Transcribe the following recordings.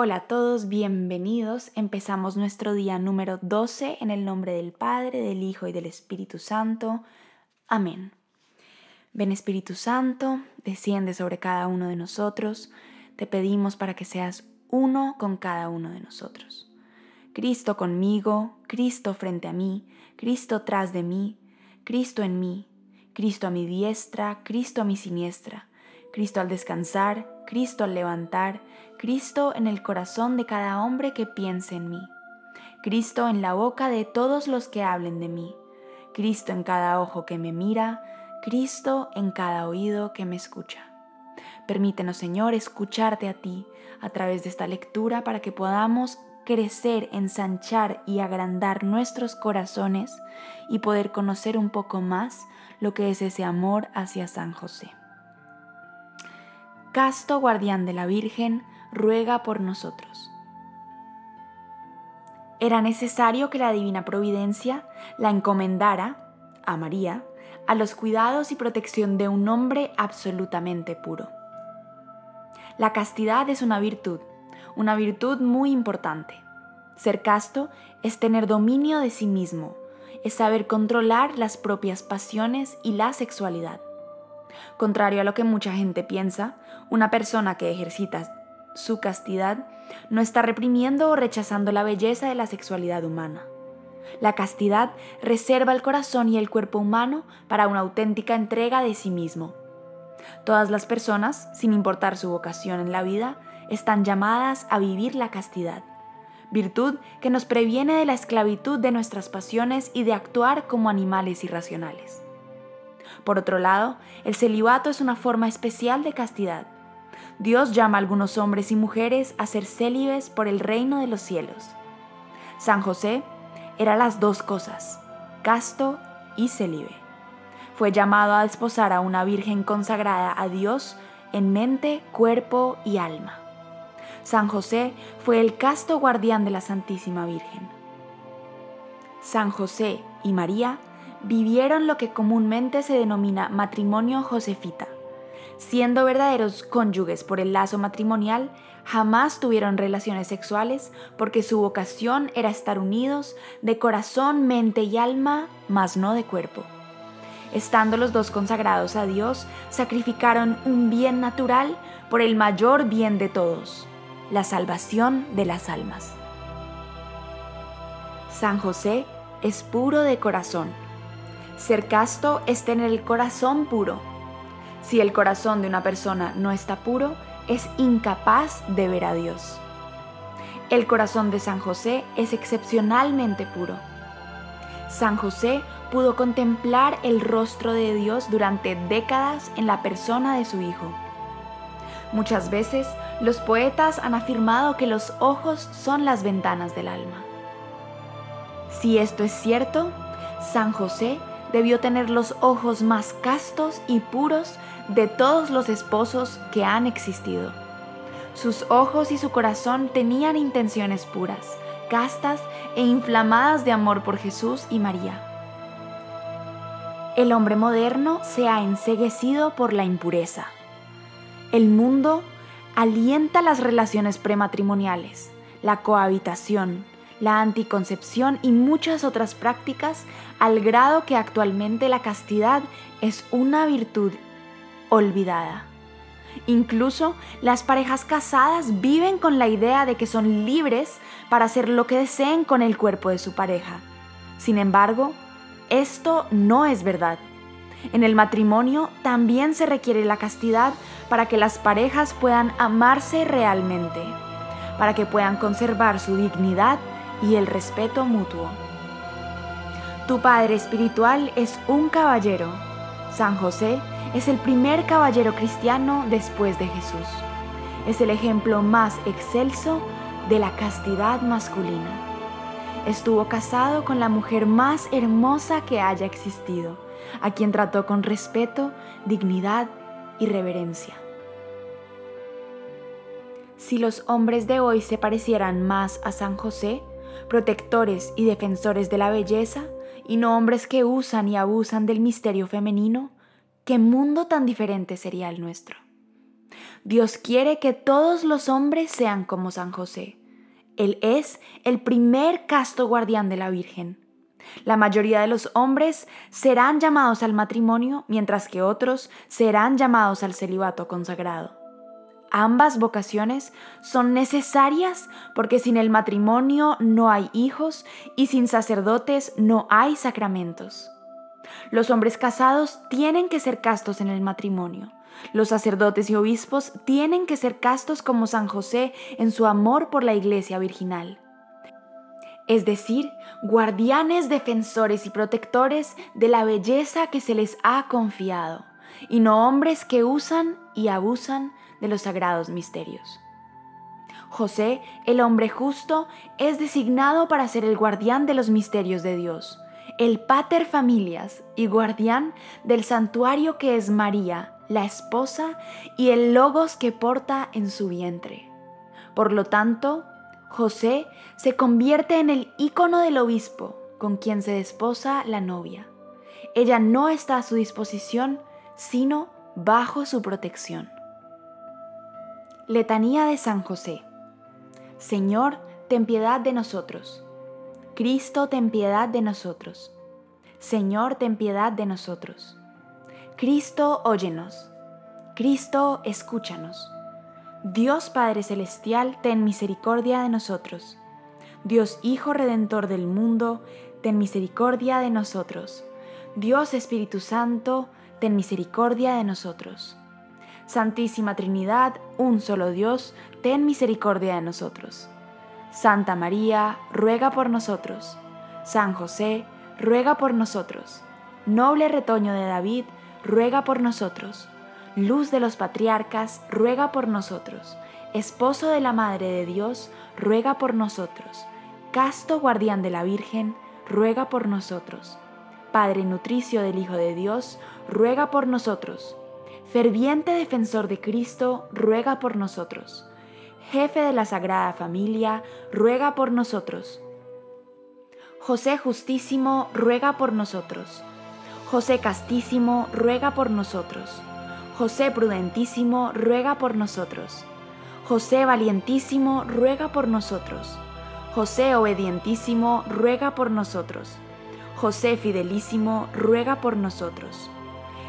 Hola a todos, bienvenidos. Empezamos nuestro día número 12 en el nombre del Padre, del Hijo y del Espíritu Santo. Amén. Ven Espíritu Santo, desciende sobre cada uno de nosotros. Te pedimos para que seas uno con cada uno de nosotros. Cristo conmigo, Cristo frente a mí, Cristo tras de mí, Cristo en mí, Cristo a mi diestra, Cristo a mi siniestra, Cristo al descansar, Cristo al levantar, Cristo en el corazón de cada hombre que piense en mí, Cristo en la boca de todos los que hablen de mí, Cristo en cada ojo que me mira, Cristo en cada oído que me escucha. Permítenos, Señor, escucharte a ti a través de esta lectura para que podamos crecer, ensanchar y agrandar nuestros corazones y poder conocer un poco más lo que es ese amor hacia San José. Casto guardián de la Virgen, ruega por nosotros. Era necesario que la divina providencia la encomendara a María a los cuidados y protección de un hombre absolutamente puro. La castidad es una virtud, una virtud muy importante. Ser casto es tener dominio de sí mismo, es saber controlar las propias pasiones y la sexualidad. Contrario a lo que mucha gente piensa, una persona que ejercita su castidad no está reprimiendo o rechazando la belleza de la sexualidad humana. La castidad reserva el corazón y el cuerpo humano para una auténtica entrega de sí mismo. Todas las personas, sin importar su vocación en la vida, están llamadas a vivir la castidad, virtud que nos previene de la esclavitud de nuestras pasiones y de actuar como animales irracionales. Por otro lado, el celibato es una forma especial de castidad. Dios llama a algunos hombres y mujeres a ser célibes por el reino de los cielos. San José era las dos cosas, casto y célibe. Fue llamado a desposar a una virgen consagrada a Dios en mente, cuerpo y alma. San José fue el casto guardián de la Santísima Virgen. San José y María vivieron lo que comúnmente se denomina matrimonio josefita. Siendo verdaderos cónyuges por el lazo matrimonial, jamás tuvieron relaciones sexuales porque su vocación era estar unidos de corazón, mente y alma, mas no de cuerpo. Estando los dos consagrados a Dios, sacrificaron un bien natural por el mayor bien de todos, la salvación de las almas. San José es puro de corazón ser casto es tener el corazón puro. Si el corazón de una persona no está puro, es incapaz de ver a Dios. El corazón de San José es excepcionalmente puro. San José pudo contemplar el rostro de Dios durante décadas en la persona de su Hijo. Muchas veces los poetas han afirmado que los ojos son las ventanas del alma. Si esto es cierto, San José debió tener los ojos más castos y puros de todos los esposos que han existido. Sus ojos y su corazón tenían intenciones puras, castas e inflamadas de amor por Jesús y María. El hombre moderno se ha enseguecido por la impureza. El mundo alienta las relaciones prematrimoniales, la cohabitación, la anticoncepción y muchas otras prácticas al grado que actualmente la castidad es una virtud olvidada. Incluso las parejas casadas viven con la idea de que son libres para hacer lo que deseen con el cuerpo de su pareja. Sin embargo, esto no es verdad. En el matrimonio también se requiere la castidad para que las parejas puedan amarse realmente, para que puedan conservar su dignidad y el respeto mutuo. Tu Padre Espiritual es un caballero. San José es el primer caballero cristiano después de Jesús. Es el ejemplo más excelso de la castidad masculina. Estuvo casado con la mujer más hermosa que haya existido, a quien trató con respeto, dignidad y reverencia. Si los hombres de hoy se parecieran más a San José, protectores y defensores de la belleza, y no hombres que usan y abusan del misterio femenino, ¿qué mundo tan diferente sería el nuestro? Dios quiere que todos los hombres sean como San José. Él es el primer casto guardián de la Virgen. La mayoría de los hombres serán llamados al matrimonio, mientras que otros serán llamados al celibato consagrado. Ambas vocaciones son necesarias porque sin el matrimonio no hay hijos y sin sacerdotes no hay sacramentos. Los hombres casados tienen que ser castos en el matrimonio. Los sacerdotes y obispos tienen que ser castos como San José en su amor por la iglesia virginal. Es decir, guardianes, defensores y protectores de la belleza que se les ha confiado, y no hombres que usan y abusan de los sagrados misterios. José, el hombre justo, es designado para ser el guardián de los misterios de Dios, el pater familias y guardián del santuario que es María, la esposa, y el logos que porta en su vientre. Por lo tanto, José se convierte en el ícono del obispo con quien se desposa la novia. Ella no está a su disposición, sino bajo su protección. Letanía de San José. Señor, ten piedad de nosotros. Cristo, ten piedad de nosotros. Señor, ten piedad de nosotros. Cristo, óyenos. Cristo, escúchanos. Dios Padre Celestial, ten misericordia de nosotros. Dios Hijo Redentor del mundo, ten misericordia de nosotros. Dios Espíritu Santo, ten misericordia de nosotros. Santísima Trinidad, un solo Dios, ten misericordia de nosotros. Santa María, ruega por nosotros. San José, ruega por nosotros. Noble retoño de David, ruega por nosotros. Luz de los patriarcas, ruega por nosotros. Esposo de la Madre de Dios, ruega por nosotros. Casto guardián de la Virgen, ruega por nosotros. Padre nutricio del Hijo de Dios, ruega por nosotros ferviente defensor de Cristo, ruega por nosotros. Jefe de la Sagrada Familia, ruega por nosotros. José Justísimo, ruega por nosotros. José Castísimo, ruega por nosotros. José Prudentísimo, ruega por nosotros. José Valientísimo, ruega por nosotros. José Obedientísimo, ruega por nosotros. José Fidelísimo, ruega por nosotros.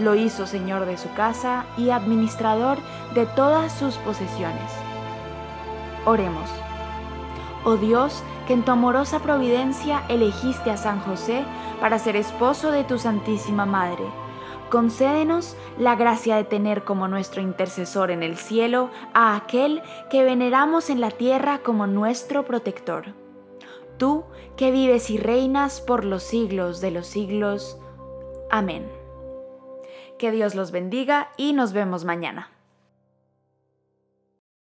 Lo hizo señor de su casa y administrador de todas sus posesiones. Oremos. Oh Dios, que en tu amorosa providencia elegiste a San José para ser esposo de tu Santísima Madre, concédenos la gracia de tener como nuestro intercesor en el cielo a aquel que veneramos en la tierra como nuestro protector. Tú que vives y reinas por los siglos de los siglos. Amén. Que Dios los bendiga y nos vemos mañana.